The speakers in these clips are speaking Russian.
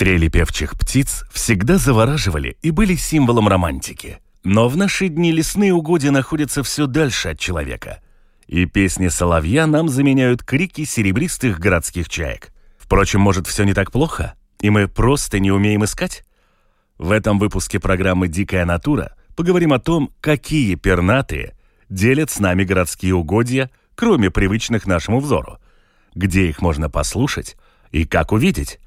Трели певчих птиц всегда завораживали и были символом романтики. Но в наши дни лесные угодья находятся все дальше от человека. И песни соловья нам заменяют крики серебристых городских чаек. Впрочем, может, все не так плохо? И мы просто не умеем искать? В этом выпуске программы «Дикая натура» поговорим о том, какие пернатые делят с нами городские угодья, кроме привычных нашему взору, где их можно послушать и как увидеть.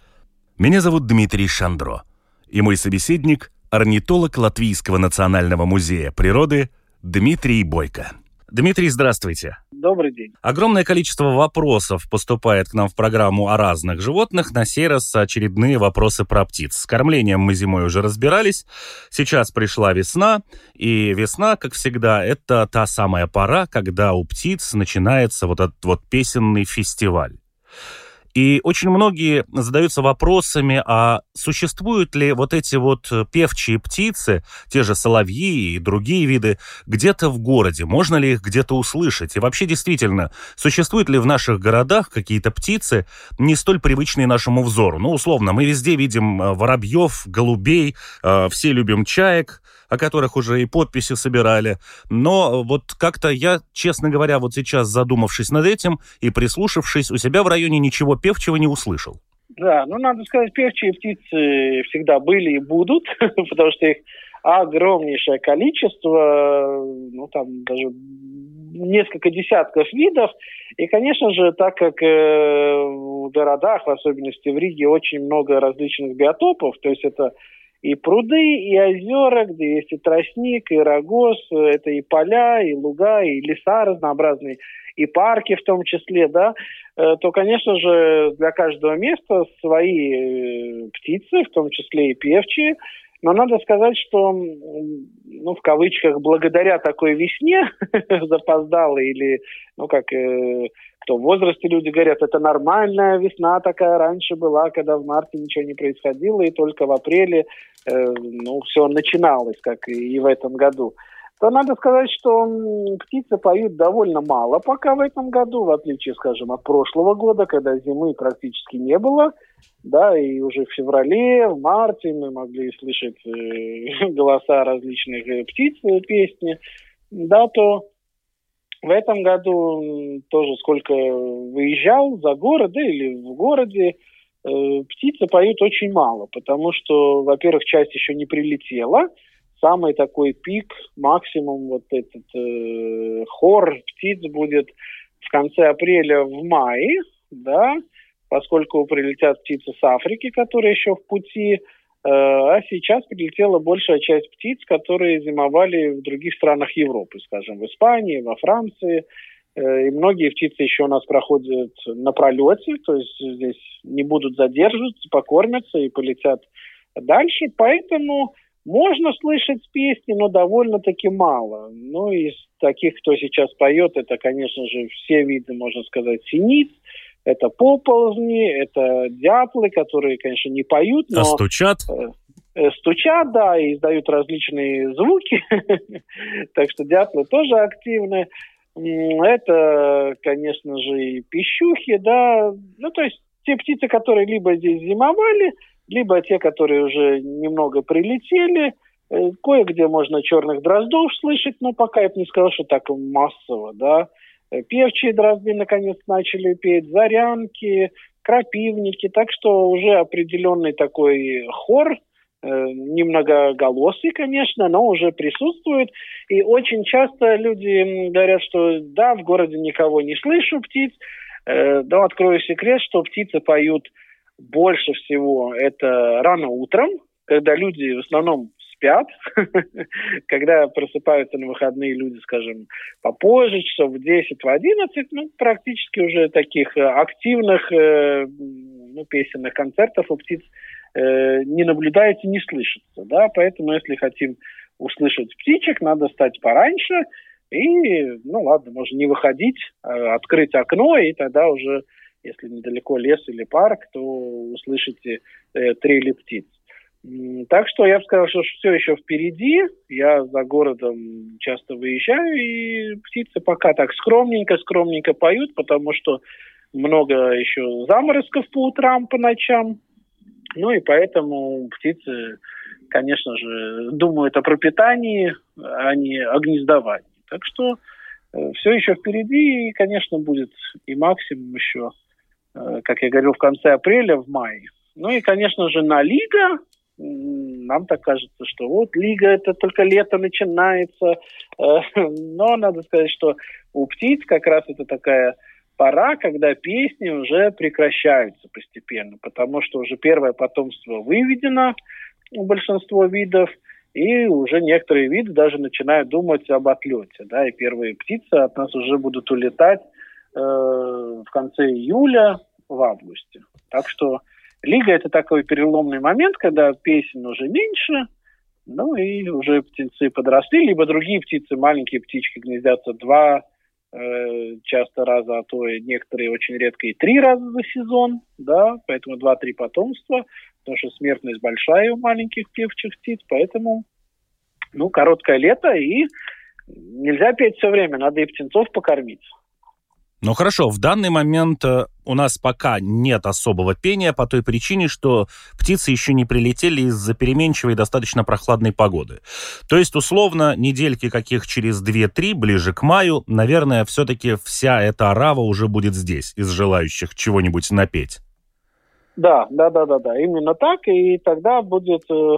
Меня зовут Дмитрий Шандро, и мой собеседник – орнитолог Латвийского национального музея природы Дмитрий Бойко. Дмитрий, здравствуйте. Добрый день. Огромное количество вопросов поступает к нам в программу о разных животных. На сей раз очередные вопросы про птиц. С кормлением мы зимой уже разбирались. Сейчас пришла весна, и весна, как всегда, это та самая пора, когда у птиц начинается вот этот вот песенный фестиваль. И очень многие задаются вопросами, а существуют ли вот эти вот певчие птицы, те же соловьи и другие виды, где-то в городе? Можно ли их где-то услышать? И вообще действительно, существуют ли в наших городах какие-то птицы, не столь привычные нашему взору? Ну, условно, мы везде видим э, воробьев, голубей, э, все любим чаек, о которых уже и подписи собирали. Но вот как-то я, честно говоря, вот сейчас задумавшись над этим и прислушавшись, у себя в районе ничего певчего не услышал. Да, ну надо сказать, певчие птицы всегда были и будут, потому что их огромнейшее количество, ну там даже несколько десятков видов. И, конечно же, так как э, в городах, в особенности в Риге, очень много различных биотопов, то есть это и пруды, и озера, где есть и тростник, и рогоз, это и поля, и луга, и леса разнообразные, и парки в том числе, да, э, то, конечно же, для каждого места свои э, птицы, в том числе и певчие, но надо сказать, что, ну, в кавычках, благодаря такой весне запоздалой или, ну, как э, кто в возрасте люди говорят, это нормальная весна такая раньше была, когда в марте ничего не происходило, и только в апреле, э, ну, все начиналось, как и в этом году то надо сказать, что птицы поют довольно мало пока в этом году, в отличие, скажем, от прошлого года, когда зимы практически не было, да, и уже в феврале, в марте мы могли слышать э, голоса различных э, птиц, э, песни, да, то в этом году тоже сколько выезжал за город или в городе, э, птицы поют очень мало, потому что, во-первых, часть еще не прилетела, самый такой пик, максимум вот этот э, хор птиц будет в конце апреля в мае, да, поскольку прилетят птицы с Африки, которые еще в пути, а сейчас прилетела большая часть птиц, которые зимовали в других странах Европы, скажем, в Испании, во Франции. Э, и многие птицы еще у нас проходят на пролете, то есть здесь не будут задерживаться, покормятся и полетят дальше. Поэтому можно слышать песни, но довольно-таки мало. Ну, из таких, кто сейчас поет, это, конечно же, все виды, можно сказать, синиц, это поползни, это дятлы, которые, конечно, не поют, но... А стучат? Э, э, стучат, да, и издают различные звуки. так что дятлы тоже активны. Это, конечно же, и пищухи, да. Ну, то есть те птицы, которые либо здесь зимовали, либо те, которые уже немного прилетели. Э, кое-где можно черных дроздов слышать, но пока я бы не сказал, что так массово, да. Э, певчие дрозды наконец начали петь, зарянки, крапивники, так что уже определенный такой хор, э, немногоголосый, конечно, но уже присутствует. И очень часто люди говорят, что да, в городе никого не слышу птиц. Э, да, открою секрет, что птицы поют больше всего это рано утром, когда люди в основном спят, когда просыпаются на выходные люди, скажем, попозже, часов в 10, в 11, ну, практически уже таких э, активных э, ну, песенных концертов у птиц э, не наблюдается, не слышится, да, поэтому если хотим услышать птичек, надо стать пораньше и, ну ладно, можно не выходить, а открыть окно, и тогда уже, если недалеко лес или парк, то услышите э, трели птиц. Так что я бы сказал, что все еще впереди. Я за городом часто выезжаю, и птицы пока так скромненько-скромненько поют, потому что много еще заморозков по утрам, по ночам. Ну и поэтому птицы, конечно же, думают о пропитании, а не о гнездовании. Так что э, все еще впереди, и, конечно, будет и максимум еще, э, как я говорил, в конце апреля, в мае. Ну и, конечно же, на Лига нам так кажется, что вот лига это только лето начинается, э, но надо сказать, что у птиц как раз это такая пора, когда песни уже прекращаются постепенно, потому что уже первое потомство выведено у большинства видов, и уже некоторые виды даже начинают думать об отлете, да, и первые птицы от нас уже будут улетать э, в конце июля, в августе. Так что Лига – это такой переломный момент, когда песен уже меньше, ну и уже птенцы подросли, либо другие птицы, маленькие птички гнездятся два э, часто раза, а то и некоторые очень редко и три раза за сезон, да, поэтому два-три потомства, потому что смертность большая у маленьких певчих птиц, поэтому, ну, короткое лето, и нельзя петь все время, надо и птенцов покормить. Ну хорошо, в данный момент э, у нас пока нет особого пения по той причине, что птицы еще не прилетели из-за переменчивой достаточно прохладной погоды. То есть, условно, недельки каких через 2-3, ближе к маю, наверное, все-таки вся эта арава уже будет здесь, из желающих чего-нибудь напеть. Да, да, да, да, да, именно так, и тогда будет э,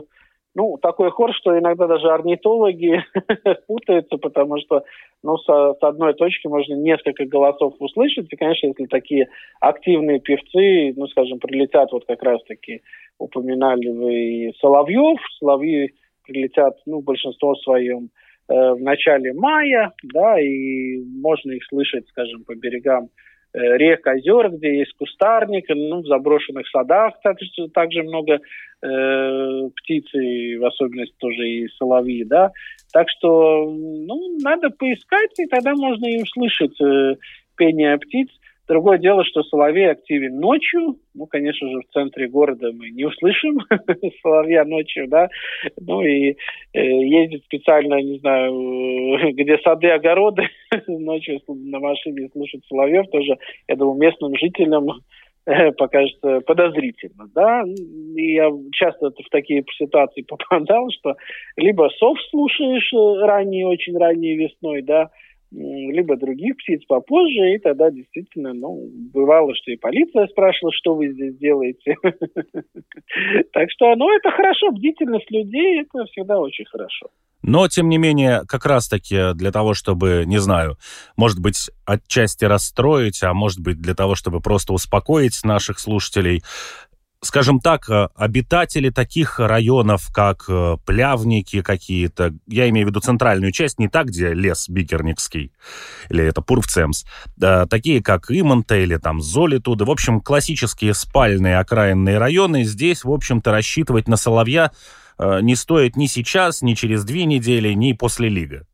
ну, такой хор, что иногда даже орнитологи путаются, потому что, ну, со, с одной точки можно несколько голосов услышать. И, конечно, если такие активные певцы, ну, скажем, прилетят, вот как раз-таки упоминали вы Соловьев, Соловьи прилетят, ну, большинство своем э, в начале мая, да, и можно их слышать, скажем, по берегам рек, озер, где есть кустарник, ну, в заброшенных садах также, также много э, птиц, и в особенности тоже и соловьи, да. Так что, ну, надо поискать, и тогда можно и услышать э, пение птиц. Другое дело, что соловей активен ночью. Ну, конечно же, в центре города мы не услышим соловья ночью, да. Ну и э, ездить специально, не знаю, где сады, огороды, ночью на машине слушать соловьев тоже, я думаю, местным жителям э, покажется подозрительно, да, и я часто в такие ситуации попадал, что либо сов слушаешь э, ранней, очень ранней весной, да, либо других птиц попозже, и тогда действительно, ну, бывало, что и полиция спрашивала, что вы здесь делаете. Так что, ну, это хорошо, бдительность людей, это всегда очень хорошо. Но, тем не менее, как раз-таки для того, чтобы, не знаю, может быть, отчасти расстроить, а может быть, для того, чтобы просто успокоить наших слушателей, скажем так, э, обитатели таких районов, как э, Плявники какие-то, я имею в виду центральную часть, не так, где лес Бикерникский, или это Пурвцемс, да, такие как Имонта или там Золитуды, в общем, классические спальные окраинные районы, здесь, в общем-то, рассчитывать на Соловья э, не стоит ни сейчас, ни через две недели, ни после Лига.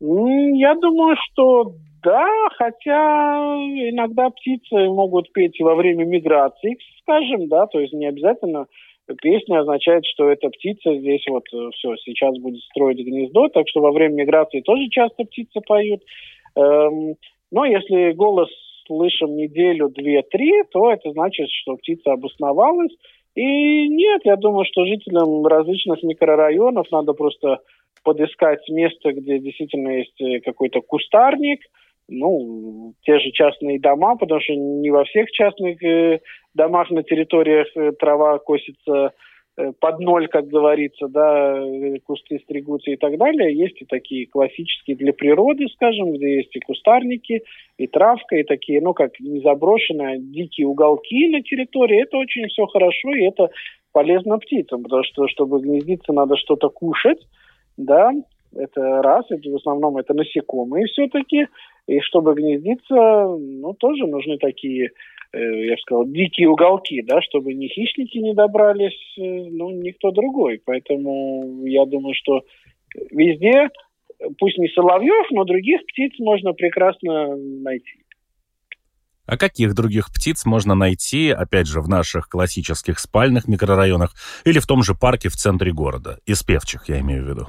Я думаю, что да, хотя иногда птицы могут петь во время миграции, скажем, да, то есть не обязательно песня означает, что эта птица здесь вот э, все, сейчас будет строить гнездо, так что во время миграции тоже часто птицы поют. Эм, но если голос слышим неделю, две, три, то это значит, что птица обосновалась. И нет, я думаю, что жителям различных микрорайонов надо просто подыскать место, где действительно есть э, какой-то кустарник – ну, те же частные дома, потому что не во всех частных э, домах на территориях э, трава косится э, под ноль, как говорится, да, кусты стригутся и так далее. Есть и такие классические для природы, скажем, где есть и кустарники, и травка, и такие, ну, как не заброшенные, а дикие уголки на территории. Это очень все хорошо, и это полезно птицам, потому что, чтобы гнездиться, надо что-то кушать, да, это раз, это в основном это насекомые все-таки, и чтобы гнездиться, ну, тоже нужны такие я бы сказал, дикие уголки, да, чтобы ни хищники не добрались, ну, никто другой. Поэтому я думаю, что везде, пусть не соловьев, но других птиц можно прекрасно найти. А каких других птиц можно найти, опять же, в наших классических спальных микрорайонах или в том же парке в центре города? Из певчих, я имею в виду.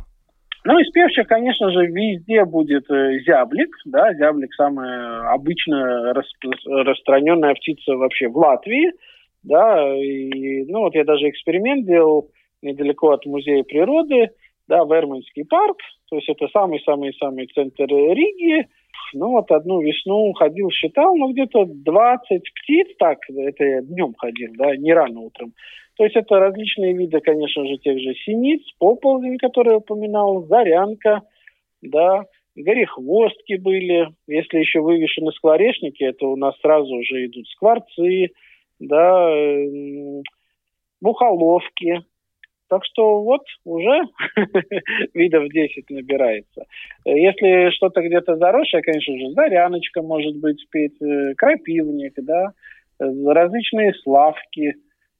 Ну, из певчих, конечно же, везде будет э, зяблик, да, зяблик самая обычная распространенная птица вообще в Латвии, да, и, ну, вот я даже эксперимент делал недалеко от музея природы, да, Верманский парк, то есть это самый-самый-самый центр Риги, ну вот одну весну ходил, считал, ну где-то 20 птиц, так, это я днем ходил, да, не рано утром. То есть это различные виды, конечно же, тех же синиц, поползень, который я упоминал, зарянка, да, горехвостки были. Если еще вывешены скворечники, это у нас сразу уже идут скворцы, да, мухоловки, так что вот уже видов 10 набирается. Если что-то где-то заросшее, конечно же, заряночка может быть спеть, э, крапивник, да, различные славки,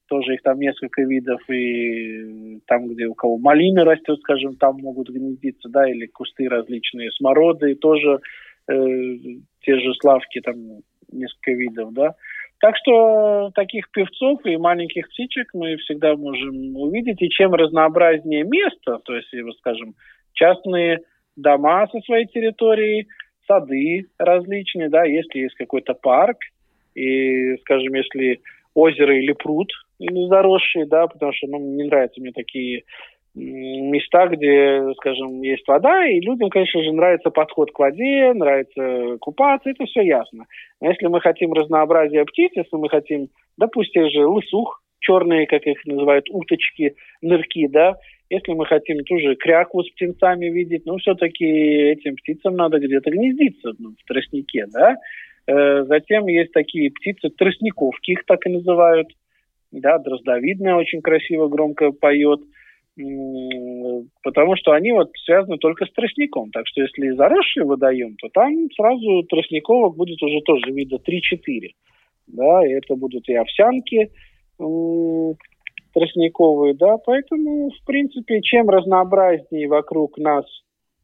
тоже их там несколько видов, и там, где у кого малина растет, скажем, там могут гнездиться, да, или кусты различные, смороды, тоже э, те же славки, там несколько видов, да. Так что таких певцов и маленьких птичек мы всегда можем увидеть. И чем разнообразнее место, то есть, скажем, частные дома со своей территорией, сады различные, да, если есть какой-то парк, и, скажем, если озеро или пруд или заросшие, да, потому что ну, не нравятся мне такие места, где, скажем, есть вода, и людям, конечно же, нравится подход к воде, нравится купаться, это все ясно. Но если мы хотим разнообразия птиц, если мы хотим, допустим, же лысух, черные, как их называют, уточки, нырки, да, если мы хотим ту же крякву с птенцами видеть, ну, все-таки этим птицам надо где-то гнездиться ну, в тростнике, да. Э, затем есть такие птицы, тростниковки их так и называют, да, дроздовидная очень красиво, громко поет – потому что они вот связаны только с тростником. Так что если заросший водоем, то там сразу тростниковок будет уже тоже вида 3-4. Да, и это будут и овсянки тростниковые, да, поэтому, в принципе, чем разнообразнее вокруг нас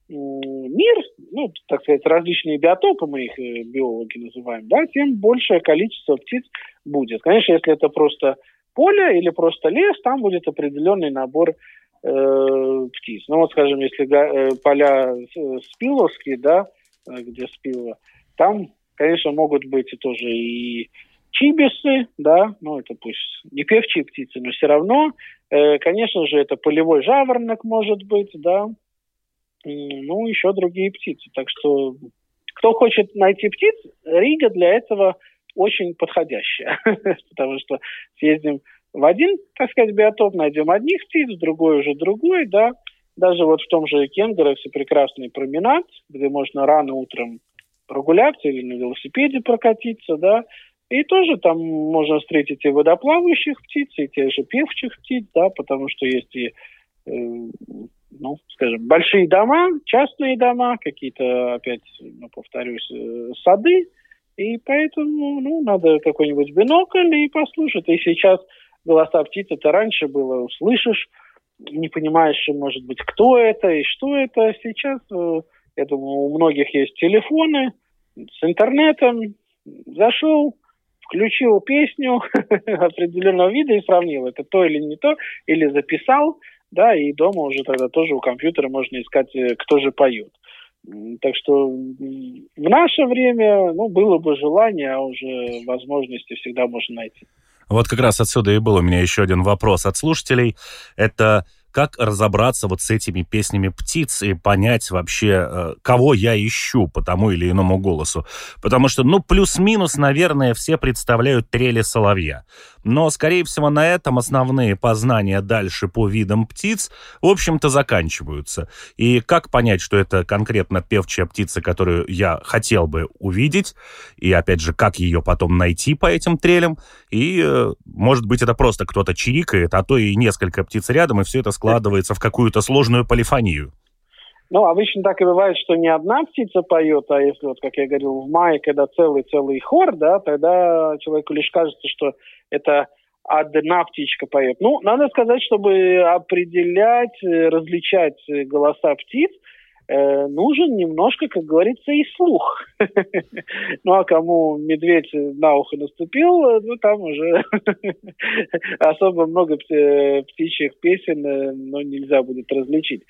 мир, ну, так сказать, различные биотопы, мы их э, биологи называем, да, тем большее количество птиц будет. Конечно, если это просто поле или просто лес, там будет определенный набор птиц. Ну вот, скажем, если э, поля спиловские, да, э, где спило, там, конечно, могут быть тоже и чибисы, да, ну это пусть не певчие птицы, но все равно, э, конечно же, это полевой жаворонок может быть, да, ну еще другие птицы. Так что кто хочет найти птиц, Рига для этого очень подходящая, потому что съездим в один, так сказать, биотоп найдем одних птиц, в другой уже другой, да. Даже вот в том же Кенгоросе прекрасный променад, где можно рано утром прогуляться или на велосипеде прокатиться, да. И тоже там можно встретить и водоплавающих птиц, и тех же певчих птиц, да, потому что есть и, э, ну, скажем, большие дома, частные дома, какие-то, опять, ну, повторюсь, э, сады, и поэтому, ну, надо какой-нибудь бинокль и послушать. И сейчас голоса птиц, это раньше было, услышишь, не понимаешь, может быть, кто это и что это. Сейчас, э, я думаю, у многих есть телефоны с интернетом, зашел, включил песню определенного вида и сравнил, это то или не то, или записал, да, и дома уже тогда тоже у компьютера можно искать, э, кто же поет. Так что в наше время, ну, было бы желание, а уже возможности всегда можно найти. Вот как раз отсюда и был у меня еще один вопрос от слушателей. Это как разобраться вот с этими песнями птиц и понять вообще, э, кого я ищу по тому или иному голосу. Потому что, ну, плюс-минус, наверное, все представляют трели соловья. Но, скорее всего, на этом основные познания дальше по видам птиц, в общем-то, заканчиваются. И как понять, что это конкретно певчая птица, которую я хотел бы увидеть, и, опять же, как ее потом найти по этим трелям, и, э, может быть, это просто кто-то чирикает, а то и несколько птиц рядом, и все это складывается в какую-то сложную полифонию. Ну, обычно так и бывает, что не одна птица поет, а если, вот, как я говорил, в мае, когда целый-целый хор, да, тогда человеку лишь кажется, что это одна птичка поет. Ну, надо сказать, чтобы определять, э, различать голоса птиц, э, нужен немножко, как говорится, и слух. ну, а кому медведь на ухо наступил, ну, там уже особо много птичьих песен, э, но нельзя будет различить.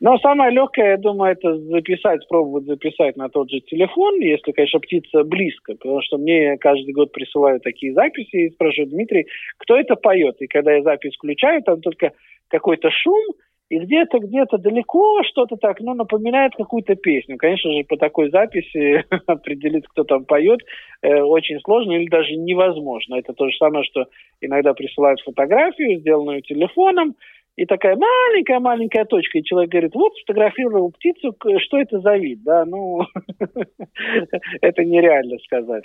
Но самое легкое, я думаю, это записать, пробовать записать на тот же телефон, если, конечно, птица близко, потому что мне каждый год присылают такие записи и спрашивают, Дмитрий, кто это поет? И когда я запись включаю, там только какой-то шум, и где-то, где-то далеко что-то так, ну, напоминает какую-то песню. Конечно же, по такой записи определить, кто там поет, э, очень сложно или даже невозможно. Это то же самое, что иногда присылают фотографию, сделанную телефоном, и такая маленькая-маленькая точка, и человек говорит, вот сфотографировал птицу, что это за вид, да, ну, это нереально сказать.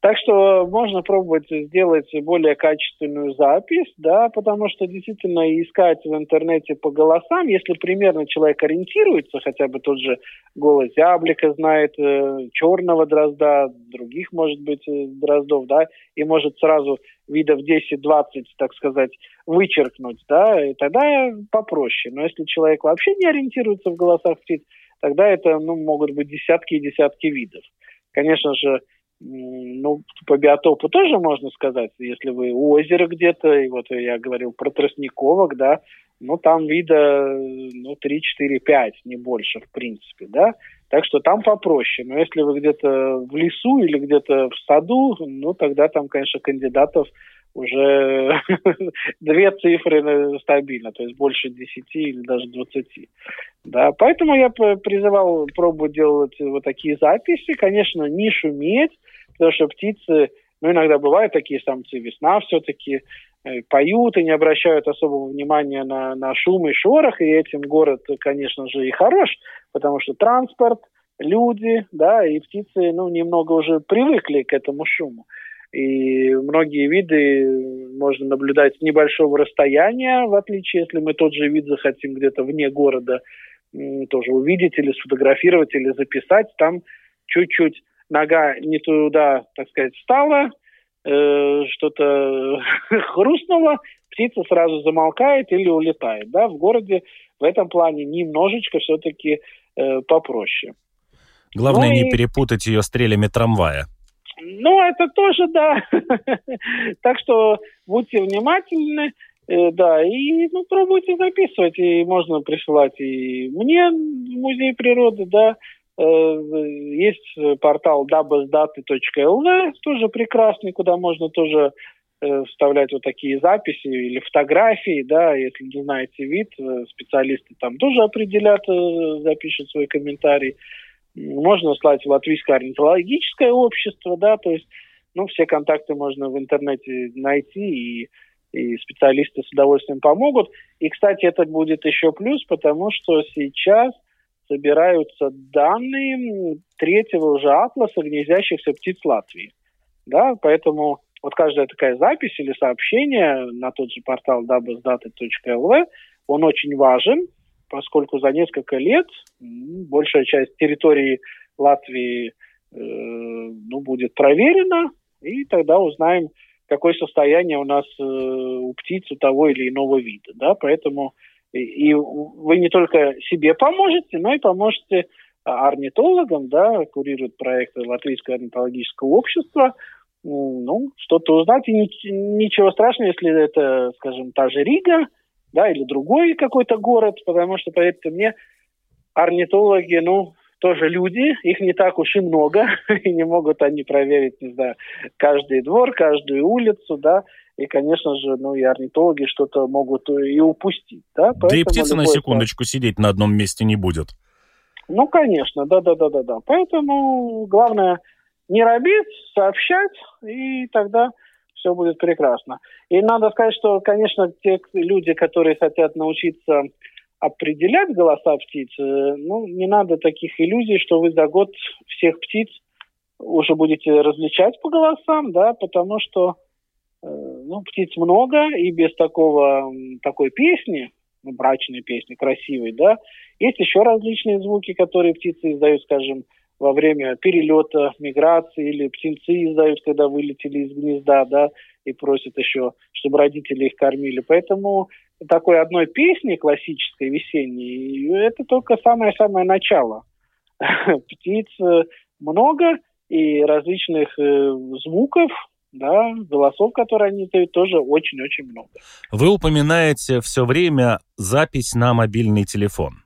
Так что можно пробовать сделать более качественную запись, да, потому что действительно искать в интернете по голосам, если примерно человек ориентируется, хотя бы тот же голос зяблика знает, э, черного дрозда, других, может быть, э, дроздов, да, и может сразу видов 10-20, так сказать, вычеркнуть, да, и тогда попроще. Но если человек вообще не ориентируется в голосах птиц, тогда это, ну, могут быть десятки и десятки видов. Конечно же, ну, по биотопу тоже можно сказать, если вы у озера где-то, и вот я говорил про тростниковок, да, ну, там вида, ну, 3, 4, 5, не больше, в принципе, да, так что там попроще. Но если вы где-то в лесу или где-то в саду, ну, тогда там, конечно, кандидатов уже две цифры стабильно, то есть больше 10 или даже 20. Да, поэтому я призывал пробовать делать вот такие записи. Конечно, не шуметь, потому что птицы, ну, иногда бывают такие самцы, весна все-таки, э, поют и не обращают особого внимания на, на шум и шорох, и этим город, конечно же, и хорош, потому что транспорт, люди, да, и птицы, ну, немного уже привыкли к этому шуму. И многие виды можно наблюдать с небольшого расстояния, в отличие, если мы тот же вид захотим где-то вне города тоже увидеть или сфотографировать или записать, там чуть-чуть нога не туда, так сказать, встала, э, что-то хрустнуло, птица сразу замолкает или улетает. Да? В городе в этом плане немножечко все-таки э, попроще. Главное ну, не и... перепутать ее стрелями трамвая. Ну, это тоже, да. так что будьте внимательны, э, да, и ну, пробуйте записывать, и можно присылать и мне в музей природы, да, есть портал dabasdаты.lv, тоже прекрасный, куда можно тоже э, вставлять вот такие записи или фотографии, да, если не знаете вид, специалисты там тоже определят, запишут свой комментарий можно слать в Латвийское орнитологическое общество, да, то есть, ну, все контакты можно в интернете найти, и, и специалисты с удовольствием помогут. И, кстати, это будет еще плюс, потому что сейчас собираются данные третьего уже атласа гнездящихся птиц Латвии. Да, поэтому вот каждая такая запись или сообщение на тот же портал www.data.lv, он очень важен, поскольку за несколько лет большая часть территории Латвии э, ну, будет проверена, и тогда узнаем, какое состояние у нас э, у птиц у того или иного вида. Да? Поэтому и, вы не только себе поможете, но и поможете орнитологам, да, курируют проекты Латвийского орнитологического общества, ну, что-то узнать. И ничего страшного, если это, скажем, та же Рига – да, или другой какой-то город, потому что, поверьте мне, орнитологи, ну, тоже люди, их не так уж и много, и не могут они проверить, не знаю, каждый двор, каждую улицу, да, и, конечно же, ну, и орнитологи что-то могут и упустить, да. да и птица на секундочку сидеть на одном месте не будет. Ну, конечно, да-да-да-да-да. Поэтому главное не робить, сообщать, и тогда все будет прекрасно. И надо сказать, что, конечно, те люди, которые хотят научиться определять голоса птиц, э, ну, не надо таких иллюзий, что вы за год всех птиц уже будете различать по голосам, да, потому что э, ну, птиц много, и без такого, такой песни, ну, брачные песни, красивые, да. Есть еще различные звуки, которые птицы издают, скажем, во время перелета, миграции, или птенцы издают, когда вылетели из гнезда, да, и просят еще, чтобы родители их кормили. Поэтому такой одной песни классической весенней, это только самое-самое начало. Птиц много, и различных э, звуков, да, голосов, которые они издают, тоже очень-очень много. Вы упоминаете все время запись на мобильный телефон.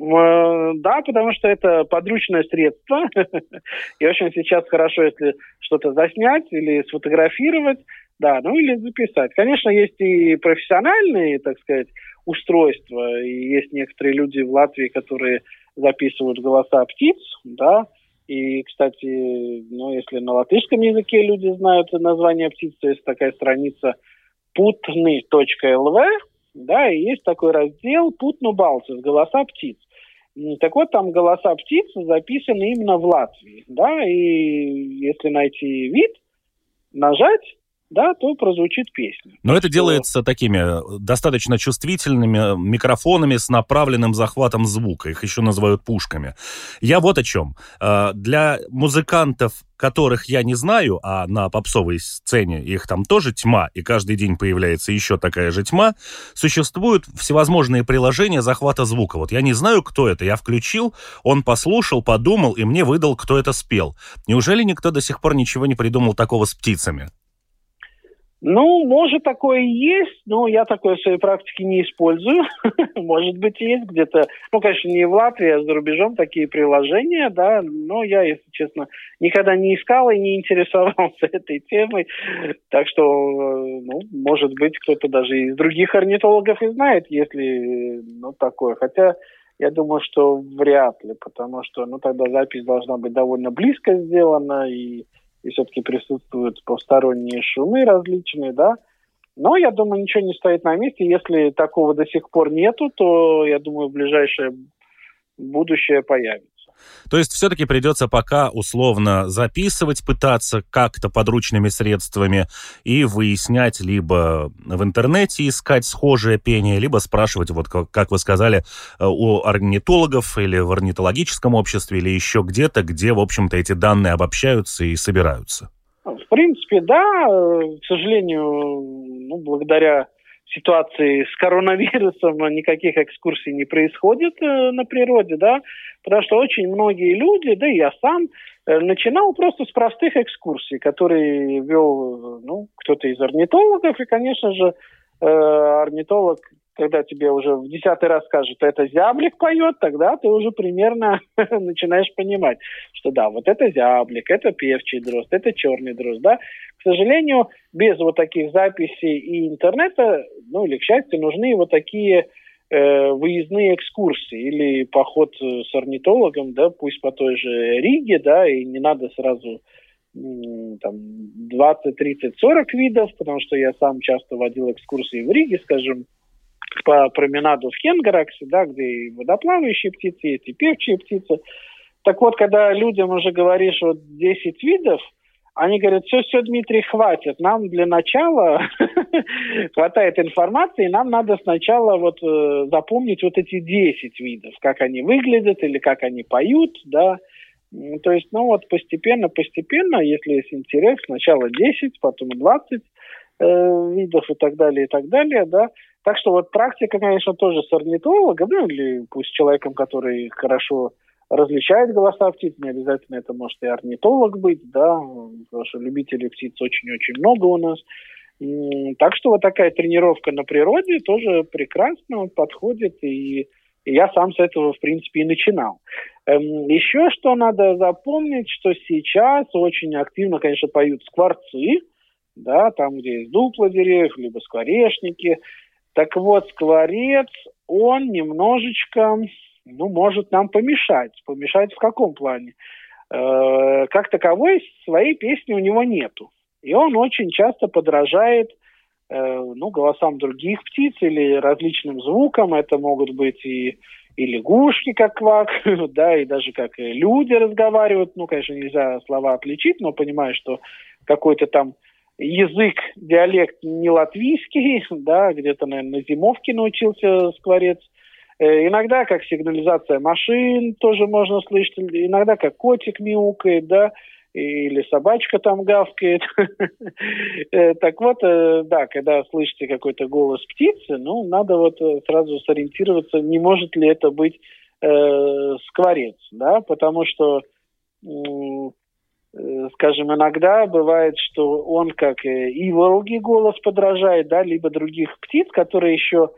Э, да, потому что это подручное средство. И очень сейчас хорошо, если что-то заснять или сфотографировать, да, ну или записать. Конечно, есть и профессиональные, так сказать, устройства. И есть некоторые люди в Латвии, которые записывают голоса птиц, да, и, кстати, ну, если на латышском языке люди знают название птиц, то есть такая страница putny.lv, да, и есть такой раздел «Путну Балцев. Голоса птиц». Так вот, там голоса птиц записаны именно в Латвии, да, и если найти вид, нажать, да, то прозвучит песня. Но это делается такими э, достаточно чувствительными э, микрофонами с направленным захватом звука. Их еще называют пушками. Я вот о чем. Э, для музыкантов, которых я не знаю, а на попсовой сцене их там тоже тьма, и каждый день появляется еще такая же тьма, существуют всевозможные приложения захвата звука. Вот я не знаю, кто это. Я включил, он послушал, подумал, и мне выдал, кто это спел. Неужели никто до сих пор ничего не придумал такого с птицами? Ну, может, такое и есть, но я такое в своей практике не использую. может быть, есть где-то, ну, конечно, не в Латвии, а за рубежом такие приложения, да, но я, если честно, никогда не искал и не интересовался этой темой. Так что, ну, может быть, кто-то даже из других орнитологов и знает, если, ну, такое. Хотя, я думаю, что вряд ли, потому что, ну, тогда запись должна быть довольно близко сделана, и и все-таки присутствуют посторонние шумы различные, да. Но, я думаю, ничего не стоит на месте. Если такого до сих пор нету, то, я думаю, в ближайшее будущее появится. То есть все-таки придется пока условно записывать, пытаться как-то подручными средствами и выяснять либо в интернете искать схожее пение, либо спрашивать, вот как, вы сказали, э, у орнитологов или в орнитологическом обществе, или еще где-то, где, в общем-то, эти данные обобщаются и собираются. В принципе, да. К сожалению, ну, благодаря ситуации с коронавирусом никаких экскурсий не происходит э, на природе, да, потому что очень многие люди, да и я сам, э, начинал просто с простых экскурсий, которые вел, ну, кто-то из орнитологов, и, конечно же, э, орнитолог когда тебе уже в десятый раз скажут, это зяблик поет, тогда ты уже примерно начинаешь понимать, что да, вот это зяблик, это певчий дрозд, это черный дрозд, да. К сожалению, без вот таких записей и интернета, ну или, к счастью, нужны вот такие э, выездные экскурсии или поход с орнитологом, да, пусть по той же Риге, да, и не надо сразу там 20, 30, 40 видов, потому что я сам часто водил экскурсии в Риге, скажем, по променаду в Хенгараксе, да, где и водоплавающие птицы есть, и певчие птицы. Так вот, когда людям уже говоришь вот 10 видов, они говорят, все, все, Дмитрий, хватит. Нам для начала хватает информации, нам надо сначала вот э, запомнить вот эти 10 видов, как они выглядят или как они поют, да. То есть, ну вот постепенно, постепенно, если есть интерес, сначала 10, потом 20 э, видов и так далее, и так далее, да. Так что вот практика, конечно, тоже с орнитологом, ну или пусть человеком, который хорошо различает голоса птиц, не обязательно это может и орнитолог быть, да, потому что любителей птиц очень-очень много у нас. Так что вот такая тренировка на природе тоже прекрасно подходит, и, я сам с этого, в принципе, и начинал. Эм, еще что надо запомнить, что сейчас очень активно, конечно, поют скворцы, да, там, где есть дупла деревьев, либо скворечники, так вот, скворец, он немножечко, ну, может нам помешать. Помешать в каком плане? Э, как таковой своей песни у него нету. И он очень часто подражает э, ну, голосам других птиц или различным звукам. Это могут быть и, и лягушки, как квак, да, и даже как люди разговаривают. Ну, конечно, нельзя слова отличить, но понимаю, что какой-то там язык, диалект не латвийский, да, где-то, наверное, на зимовке научился скворец. Э, иногда как сигнализация машин тоже можно слышать, иногда как котик мяукает, да, или собачка там гавкает. Э, так вот, э, да, когда слышите какой-то голос птицы, ну, надо вот сразу сориентироваться, не может ли это быть скворец, да, потому что скажем, иногда бывает, что он как и волги голос подражает, да, либо других птиц, которые еще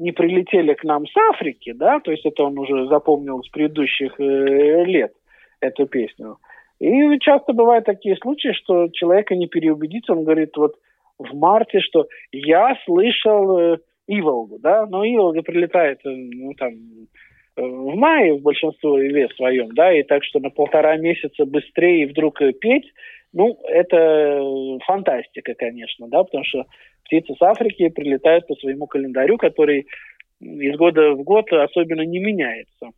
не прилетели к нам с Африки, да, то есть это он уже запомнил с предыдущих э, лет эту песню. И часто бывают такие случаи, что человека не переубедить, он говорит вот в марте, что я слышал э, Иволгу, да, но Иволга прилетает, э, ну, там, в мае в большинстве своем, да, и так что на полтора месяца быстрее вдруг петь, ну, это фантастика, конечно, да, потому что птицы с Африки прилетают по своему календарю, который из года в год особенно не меняется.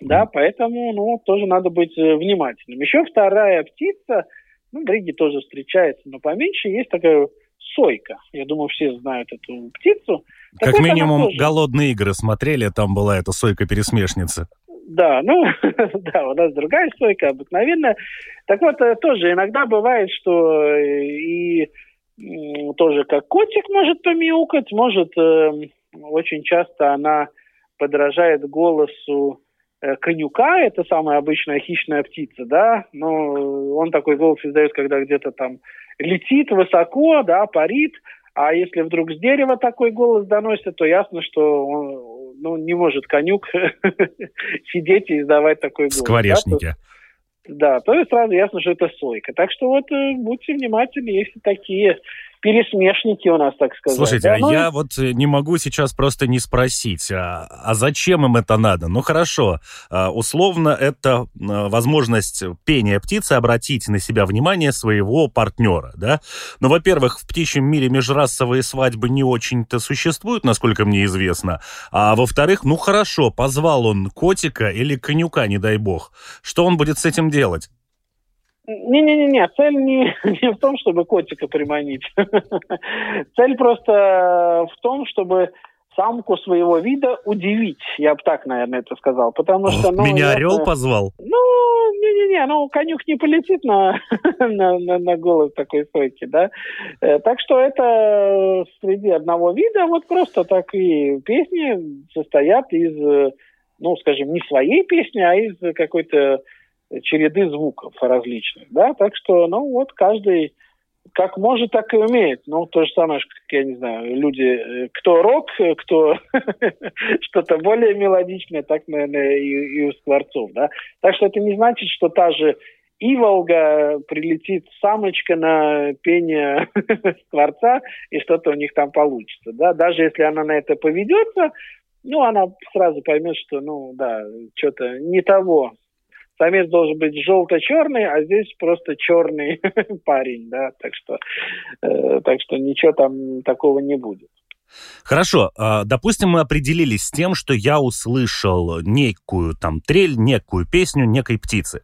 Да, поэтому, ну, тоже надо быть э, внимательным. Еще вторая птица, ну, в Риге тоже встречается, но поменьше, есть такая сойка. Я думаю, все знают эту птицу. Как минимум, голодные игры смотрели, там была эта сойка-пересмешница. Да, ну, да, у нас другая сойка обыкновенная. Так вот, э, тоже иногда бывает, что э, и тоже как котик может помяукать, может э, очень часто она подражает голосу э, конюка, это самая обычная хищная птица, да, но он такой голос издает, когда где-то там летит высоко, да, парит, а если вдруг с дерева такой голос доносится, то ясно, что он ну, не может конюк сидеть и издавать такой голос. Скворечники. Да, то, да, то есть сразу ясно, что это сойка. Так что вот э, будьте внимательны, если такие пересмешники у нас, так сказать. Слушайте, да, ну... я вот э, не могу сейчас просто не спросить, а, а зачем им это надо? Ну хорошо, а, условно это а, возможность пения птицы обратить на себя внимание своего партнера, да? Но, ну, во-первых, в птичьем мире межрасовые свадьбы не очень-то существуют, насколько мне известно. А во-вторых, ну хорошо, позвал он котика или конюка, не дай бог. Что он будет с этим делать? Не-не-не, цель не, не в том, чтобы котика приманить. цель просто в том, чтобы самку своего вида удивить. Я бы так, наверное, это сказал. Потому что, ну, Меня это... орел позвал? Ну, не-не-не, ну, конюх не полетит на, на, на, на голову такой сойки, да. Э, так что это среди одного вида, вот просто так и песни состоят из, ну, скажем, не своей песни, а из какой-то череды звуков различных, да, так что, ну, вот каждый как может, так и умеет. Ну, то же самое, как, я не знаю, люди, э, кто рок, кто что-то более мелодичное, так, наверное, и, и у скворцов, да. Так что это не значит, что та же Иволга прилетит самочка на пение скворца, и что-то у них там получится, да. Даже если она на это поведется, ну, она сразу поймет, что, ну, да, что-то не того самец должен быть желто-черный, а здесь просто черный парень, да, так что, э, так что ничего там такого не будет. Хорошо, а, допустим, мы определились с тем, что я услышал некую там трель, некую песню некой птицы.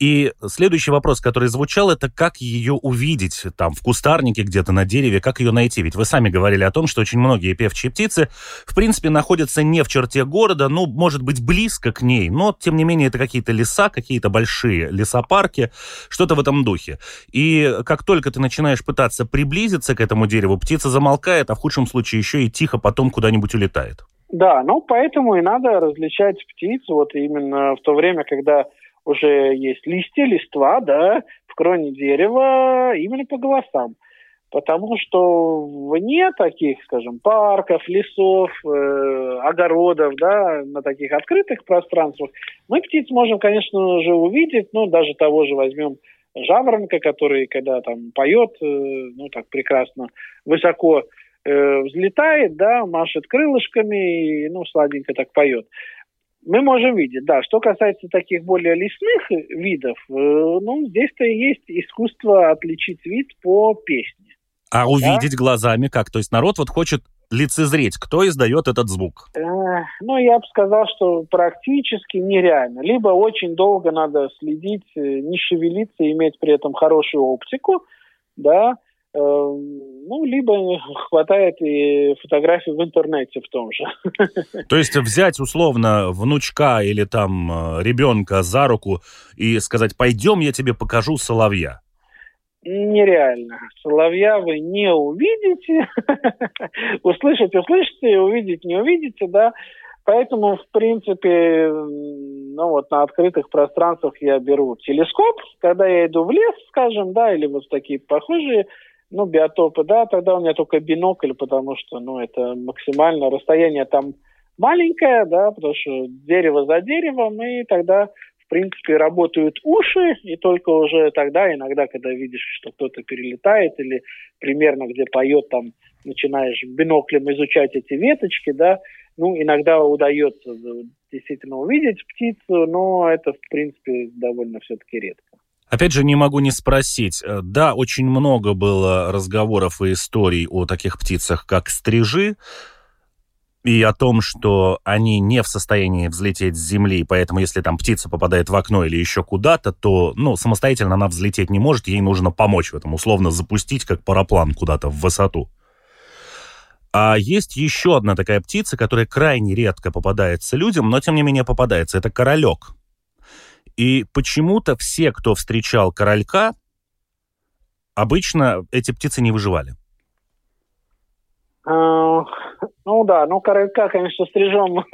И следующий вопрос, который звучал, это как ее увидеть там в кустарнике где-то на дереве, как ее найти? Ведь вы сами говорили о том, что очень многие певчие птицы, в принципе, находятся не в черте города, ну, может быть, близко к ней, но, тем не менее, это какие-то леса, какие-то большие лесопарки, что-то в этом духе. И как только ты начинаешь пытаться приблизиться к этому дереву, птица замолкает, а в худшем случае еще и тихо потом куда-нибудь улетает. Да, ну, поэтому и надо различать птиц вот именно в то время, когда уже есть листья, листва, да, в кроне дерева именно по голосам. Потому что вне таких, скажем, парков, лесов, э, огородов, да, на таких открытых пространствах, мы птиц можем, конечно же, увидеть, ну, даже того же возьмем жаворонка, который, когда там поет, э, ну, так прекрасно, высоко э, взлетает, да, машет крылышками и, ну, сладенько так поет мы можем видеть, да. Что касается таких более лесных видов, э, ну, здесь-то и есть искусство отличить вид по песне. А увидеть да? глазами как? То есть народ вот хочет лицезреть, кто издает этот звук? Э, ну, я бы сказал, что практически нереально. Либо очень долго надо следить, э, не шевелиться, иметь при этом хорошую оптику, да, ну, либо хватает и фотографий в интернете в том же. То есть взять условно внучка или там э, ребенка за руку и сказать, пойдем, я тебе покажу соловья. Нереально. Соловья вы не увидите. Услышать услышите, увидеть не увидите, да. Поэтому, в принципе, ну вот на открытых пространствах я беру телескоп, когда я иду в лес, скажем, да, или вот такие похожие ну, биотопы, да, тогда у меня только бинокль, потому что, ну, это максимально расстояние там маленькое, да, потому что дерево за деревом, и тогда, в принципе, работают уши, и только уже тогда, иногда, когда видишь, что кто-то перелетает или примерно где поет, там, начинаешь биноклем изучать эти веточки, да, ну, иногда удается действительно увидеть птицу, но это, в принципе, довольно все-таки редко. Опять же, не могу не спросить. Э, да, очень много было разговоров и историй о таких птицах, как стрижи, и о том, что они не в состоянии взлететь с земли, поэтому если там птица попадает в окно или еще куда-то, то, ну, самостоятельно она взлететь не может, ей нужно помочь в этом, условно запустить как параплан куда-то в высоту. А есть еще одна такая птица, которая крайне редко попадается людям, но тем не менее попадается. Это королек. И почему-то все, кто встречал королька, обычно эти птицы не выживали. А, ну да, ну королька, конечно, стрижем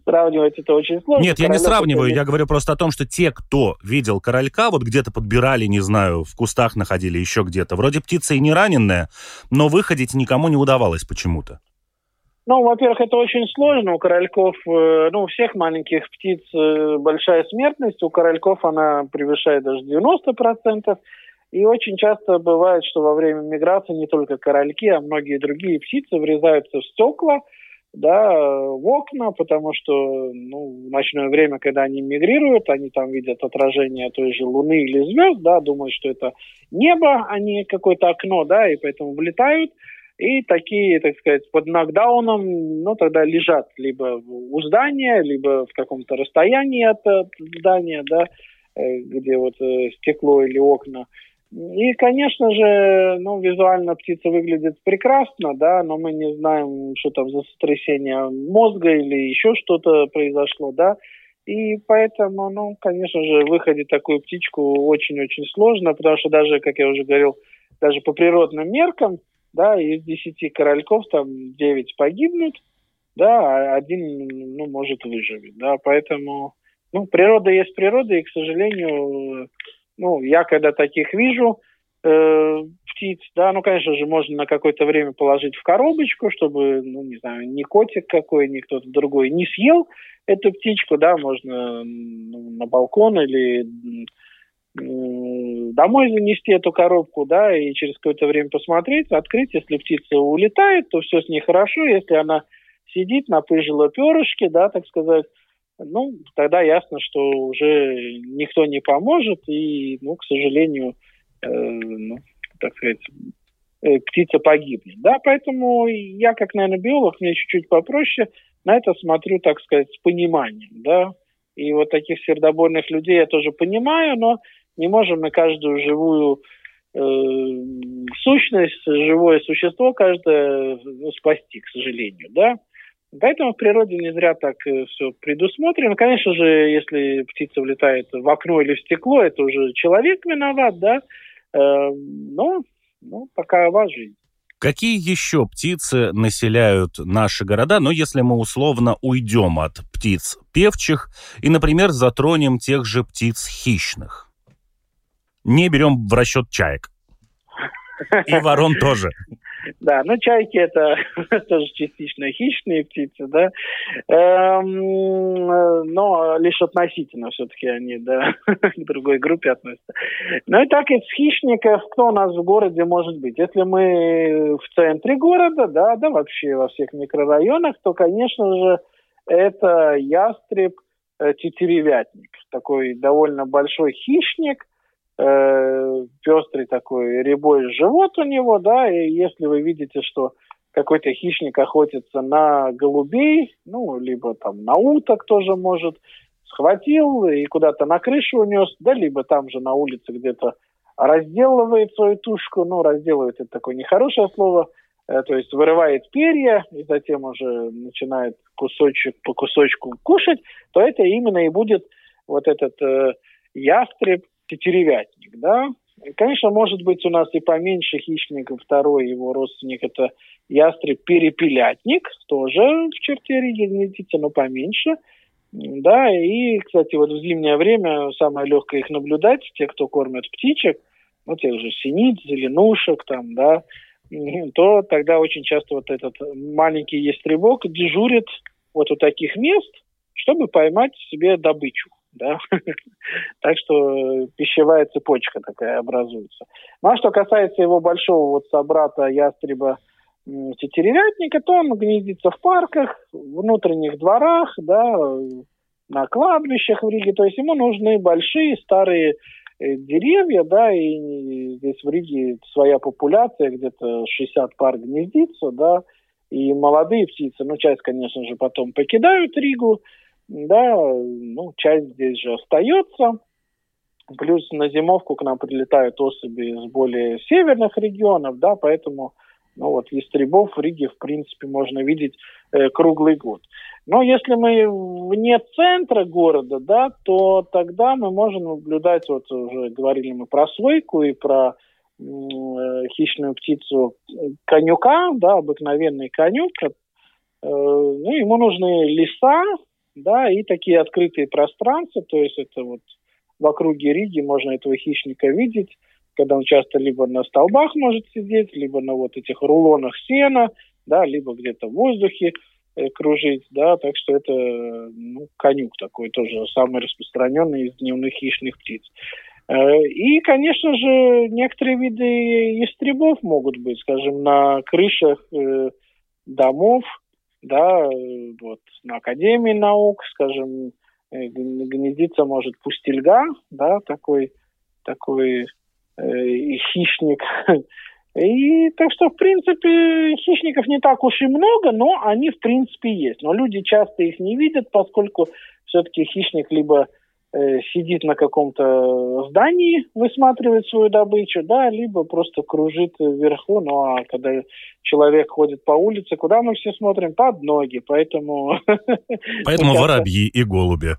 сравнивать это очень сложно. Нет, я не сравниваю, я говорю просто о том, что те, кто видел королька, вот где-то подбирали, не знаю, в кустах находили, еще где-то. Вроде птица и не раненная, но выходить никому не удавалось почему-то. Ну, во-первых, это очень сложно. У корольков, э, ну, у всех маленьких птиц э, большая смертность. У корольков она превышает даже 90%. И очень часто бывает, что во время миграции не только корольки, а многие другие птицы врезаются в стекла, да, в окна, потому что ну, в ночное время, когда они мигрируют, они там видят отражение той же Луны или звезд, да, думают, что это небо, а не какое-то окно, да, и поэтому влетают. И такие, так сказать, под нокдауном, ну, тогда лежат либо у здания, либо в каком-то расстоянии от, от здания, да, э, где вот э, стекло или окна. И, конечно же, ну, визуально птица выглядит прекрасно, да, но мы не знаем, что там за сотрясение мозга или еще что-то произошло, да. И поэтому, ну, конечно же, выходить такую птичку очень-очень сложно, потому что даже, как я уже говорил, даже по природным меркам, да, из десяти корольков там девять погибнут, да, а один, ну, может выживет, да, поэтому, ну, природа есть природа, и, к сожалению, ну, я когда таких вижу, э, птиц, да, ну, конечно же, можно на какое-то время положить в коробочку, чтобы, ну, не знаю, ни котик какой, ни кто-то другой не съел эту птичку, да, можно ну, на балкон или домой занести эту коробку, да, и через какое-то время посмотреть, открыть, если птица улетает, то все с ней хорошо, если она сидит, напыжила перышки, да, так сказать, ну, тогда ясно, что уже никто не поможет, и, ну, к сожалению, э, ну, так сказать, э, птица погибнет, да, поэтому я, как, наверное, биолог, мне чуть-чуть попроще, на это смотрю, так сказать, с пониманием, да, и вот таких сердобольных людей я тоже понимаю, но не можем мы каждую живую э, сущность, живое существо каждое ну, спасти, к сожалению, да. Поэтому в природе не зря так э, все предусмотрено. Конечно же, если птица влетает в окно или в стекло, это уже человек виноват, да. Э, но ну, такова жизнь. Какие еще птицы населяют наши города, но если мы условно уйдем от птиц певчих и, например, затронем тех же птиц хищных? Не берем в расчет чаек. И ворон тоже. Да, ну чайки это тоже частично хищные птицы, да, эм, но лишь относительно все-таки они, да, к другой группе относятся. Ну и так из хищников, кто у нас в городе может быть? Если мы в центре города, да, да, вообще во всех микрорайонах, то, конечно же, это ястреб, э, тетеревятник, такой довольно большой хищник, э, пестрый такой рябой живот у него, да, и если вы видите, что какой-то хищник охотится на голубей, ну, либо там на уток тоже может, схватил и куда-то на крышу унес, да, либо там же на улице где-то разделывает свою тушку, ну, разделывает это такое нехорошее слово, э, то есть вырывает перья и затем уже начинает кусочек по кусочку кушать, то это именно и будет вот этот э, ястреб тетеревятник, да. Конечно, может быть у нас и поменьше хищников, второй его родственник это ястреб перепелятник, тоже в черте гнездится, но поменьше. Да, и, кстати, вот в зимнее время самое легкое их наблюдать, те, кто кормят птичек, ну, тех же синиц, зеленушек, там, да, то тогда очень часто вот этот маленький ястребок дежурит вот у таких мест, чтобы поймать себе добычу. Да? так что пищевая цепочка такая образуется. Ну а что касается его большого вот собрата ястреба тетеревятника, то он гнездится в парках, внутренних дворах, да, на кладбищах в Риге. То есть ему нужны большие старые э, деревья, да, и здесь в Риге своя популяция, где-то 60 пар гнездится, да, и молодые птицы, ну, часть, конечно же, потом покидают Ригу, да, ну, часть здесь же остается. Плюс на зимовку к нам прилетают особи из более северных регионов, да, поэтому ну вот ястребов в Риге, в принципе, можно видеть э, круглый год. Но если мы вне центра города, да, то тогда мы можем наблюдать, вот уже говорили мы про свойку и про э, хищную птицу конюка, да, обыкновенный конюк. Э, ну, ему нужны леса, да, и такие открытые пространства, то есть это вот в округе Риги можно этого хищника видеть, когда он часто либо на столбах может сидеть, либо на вот этих рулонах сена, да, либо где-то в воздухе э, кружить, да, так что это ну, конюк такой тоже самый распространенный из дневных хищных птиц. Э, и, конечно же, некоторые виды ястребов могут быть, скажем, на крышах э, домов, да, вот на Академии наук, скажем, э, гнездиться может пустельга, да, такой, такой э, хищник. И так что, в принципе, хищников не так уж и много, но они, в принципе, есть. Но люди часто их не видят, поскольку все-таки хищник либо Э, сидит на каком-то здании, высматривает свою добычу, да, либо просто кружит вверху. Ну а когда человек ходит по улице, куда мы все смотрим? Под ноги, поэтому... Поэтому воробьи и голуби.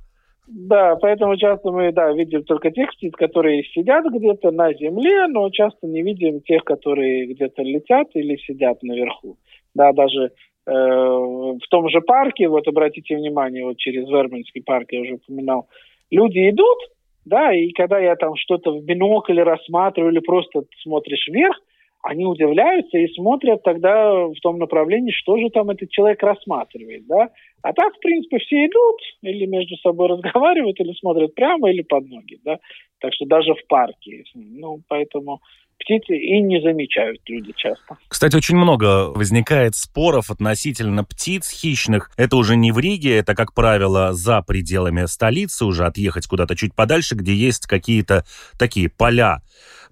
Да, поэтому часто мы, да, видим только тех птиц, которые сидят где-то на земле, но часто не видим тех, которые где-то летят или сидят наверху. Да, даже э, в том же парке, вот обратите внимание, вот через Вербинский парк я уже упоминал, люди идут, да, и когда я там что-то в бинокль рассматриваю или просто смотришь вверх, они удивляются и смотрят тогда в том направлении, что же там этот человек рассматривает, да. А так, в принципе, все идут или между собой разговаривают, или смотрят прямо, или под ноги, да. Так что даже в парке. Ну, поэтому птицы и не замечают люди часто. Кстати, очень много возникает споров относительно птиц хищных. Это уже не в Риге, это, как правило, за пределами столицы, уже отъехать куда-то чуть подальше, где есть какие-то такие поля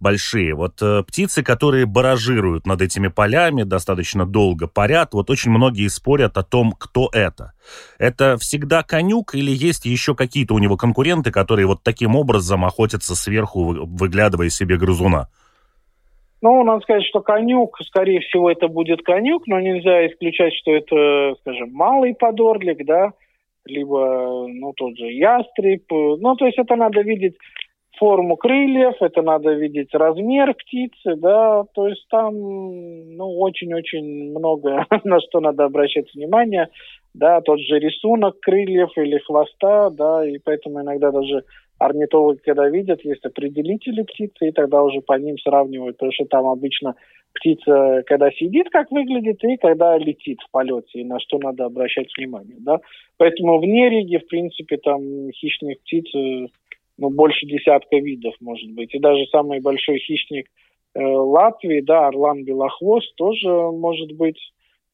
большие. Вот э, птицы, которые баражируют над этими полями, достаточно долго парят, вот очень многие спорят о том, кто это. Это всегда конюк или есть еще какие-то у него конкуренты, которые вот таким образом охотятся сверху, выглядывая себе грызуна? Ну, надо сказать, что конюк, скорее всего, это будет конюк, но нельзя исключать, что это, скажем, малый подорлик, да, либо, ну, тот же ястреб. Ну, то есть это надо видеть форму крыльев, это надо видеть размер птицы, да, то есть там, ну, очень-очень много на что надо обращать внимание, да, тот же рисунок крыльев или хвоста, да, и поэтому иногда даже орнитологи, когда видят, есть определители птицы, и тогда уже по ним сравнивают, потому что там обычно птица, когда сидит, как выглядит, и когда летит в полете, и на что надо обращать внимание, да. Поэтому вне Риги, в принципе, там хищных птиц, ну, больше десятка видов, может быть. И даже самый большой хищник э, Латвии, да, орлан белохвост, тоже может быть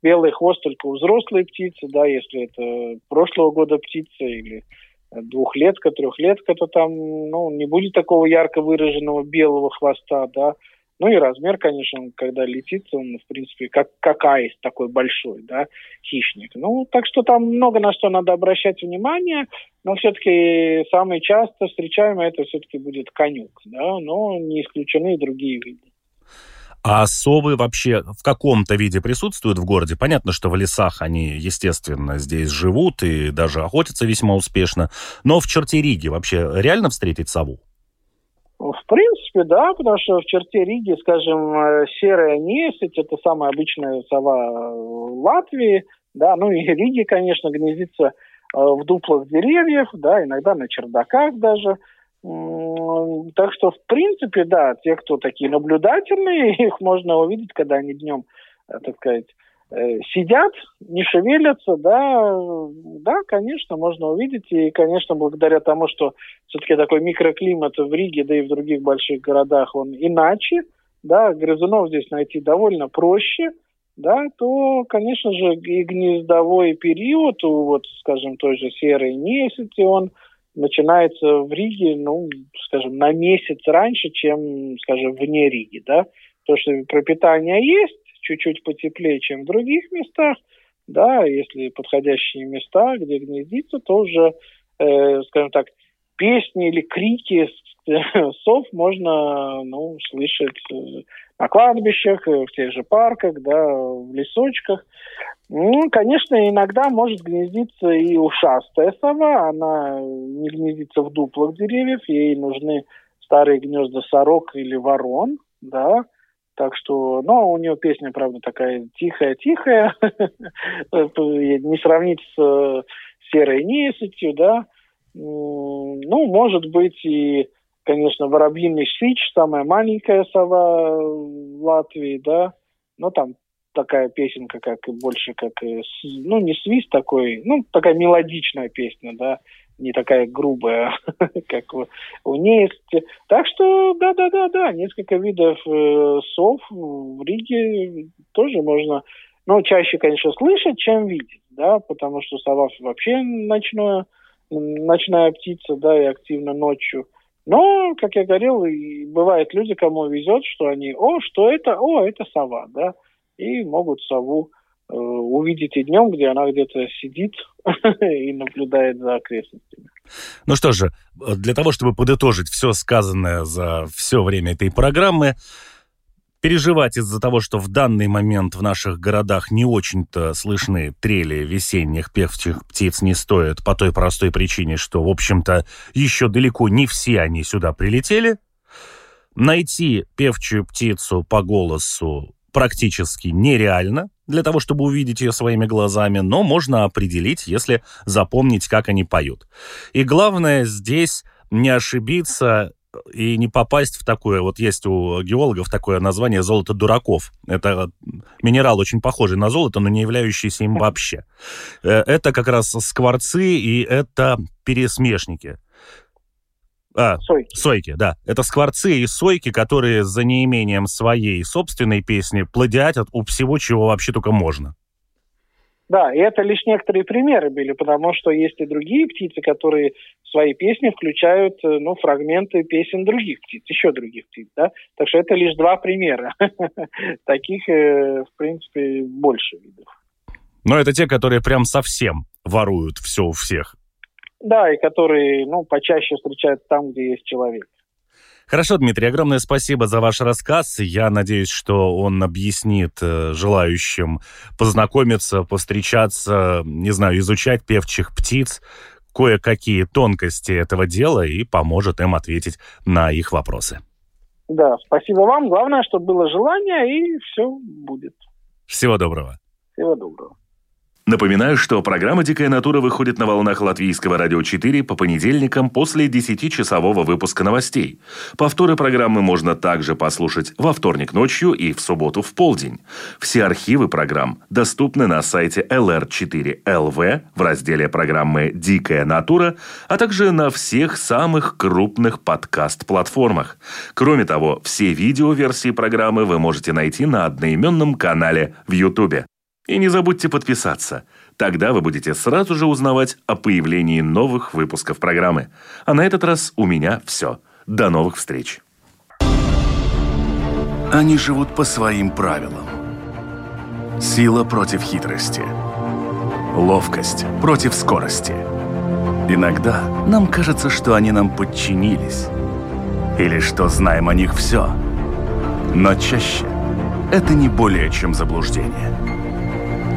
белый хвост только у взрослой птицы, да, если это прошлого года птица или двухлетка, трехлетка, то там ну, не будет такого ярко выраженного белого хвоста, да. Ну и размер, конечно, когда летит, он, в принципе, как, как аист такой большой, да, хищник. Ну, так что там много на что надо обращать внимание, но все-таки самый часто встречаемый это все-таки будет конюк, да, но не исключены и другие виды. А совы вообще в каком-то виде присутствуют в городе? Понятно, что в лесах они, естественно, здесь живут и даже охотятся весьма успешно. Но в черте Риги вообще реально встретить сову? В принципе, да, потому что в черте Риги, скажем, э, серая несыть, это самая обычная сова э, Латвии, да, ну и Риги, конечно, гнездится э, в дуплах деревьев, да, иногда на чердаках даже – так что, в принципе, да, те, кто такие наблюдательные, их можно увидеть, когда они днем, так сказать, сидят, не шевелятся, да, да, конечно, можно увидеть. И, конечно, благодаря тому, что все-таки такой микроклимат в Риге, да и в других больших городах, он иначе, да, грызунов здесь найти довольно проще, да, то, конечно же, и гнездовой период вот, скажем, той же серой несети, он начинается в Риге, ну, скажем, на месяц раньше, чем, скажем, вне Риги, да. То, что пропитание есть, чуть-чуть потеплее, чем в других местах, да, если подходящие места, где гнездится, то уже, э, скажем так, песни или крики сов можно, ну, слышать э, на кладбищах, э, в тех же парках, да, в лесочках. Ну, конечно, иногда может гнездиться и ушастая сова. Она не гнездится в дуплах деревьев, ей нужны старые гнезда сорок или ворон, да. Так что, ну, у нее песня, правда, такая тихая-тихая, не сравнить с э, серой несетью, да. Ну, может быть, и, конечно, воробьиный сич, самая маленькая сова в Латвии, да. Но там такая песенка, как больше как, ну, не свист такой, ну, такая мелодичная песня, да, не такая грубая, как у, у есть. Так что, да-да-да-да, несколько видов э, сов в Риге тоже можно, ну, чаще, конечно, слышать, чем видеть, да, потому что сова вообще ночное, ночная птица, да, и активно ночью. Но, как я говорил, бывают люди, кому везет, что они, о, что это, о, это сова, да, и могут сову э, увидеть и днем, где она где-то сидит и наблюдает за окрестностями. Ну что же, для того, чтобы подытожить все сказанное за все время этой программы, переживать из-за того, что в данный момент в наших городах не очень-то слышны трели весенних певчих птиц не стоит по той простой причине, что, в общем-то, еще далеко не все они сюда прилетели. Найти певчую птицу по голосу практически нереально для того, чтобы увидеть ее своими глазами, но можно определить, если запомнить, как они поют. И главное здесь не ошибиться и не попасть в такое, вот есть у геологов такое название «золото дураков». Это минерал очень похожий на золото, но не являющийся им вообще. Э, это как раз скворцы и это пересмешники. А, сойки. Сойки, да. Это скворцы и сойки, которые за неимением своей собственной песни плагиатят у всего, чего вообще только можно. Да, и это лишь некоторые примеры были, потому что есть и другие птицы, которые в свои песни включают э, ну, фрагменты песен других птиц, еще других птиц. Да? Так что это лишь два примера. Таких, э, в принципе, больше видов. Но это те, которые прям совсем воруют все у всех. Да, и которые, ну, почаще встречаются там, где есть человек. Хорошо, Дмитрий, огромное спасибо за ваш рассказ. Я надеюсь, что он объяснит э, желающим познакомиться, повстречаться, не знаю, изучать певчих птиц, кое-какие тонкости этого дела и поможет им ответить на их вопросы. Да, спасибо вам. Главное, чтобы было желание, и все будет. Всего доброго. Всего доброго. Напоминаю, что программа «Дикая натура» выходит на волнах Латвийского радио 4 по понедельникам после 10-часового выпуска новостей. Повторы программы можно также послушать во вторник ночью и в субботу в полдень. Все архивы программ доступны на сайте lr4lv в разделе программы «Дикая натура», а также на всех самых крупных подкаст-платформах. Кроме того, все видеоверсии программы вы можете найти на одноименном канале в YouTube. И не забудьте подписаться. Тогда вы будете сразу же узнавать о появлении новых выпусков программы. А на этот раз у меня все. До новых встреч. Они живут по своим правилам. Сила против хитрости. Ловкость против скорости. Иногда нам кажется, что они нам подчинились. Или что знаем о них все. Но чаще это не более чем заблуждение.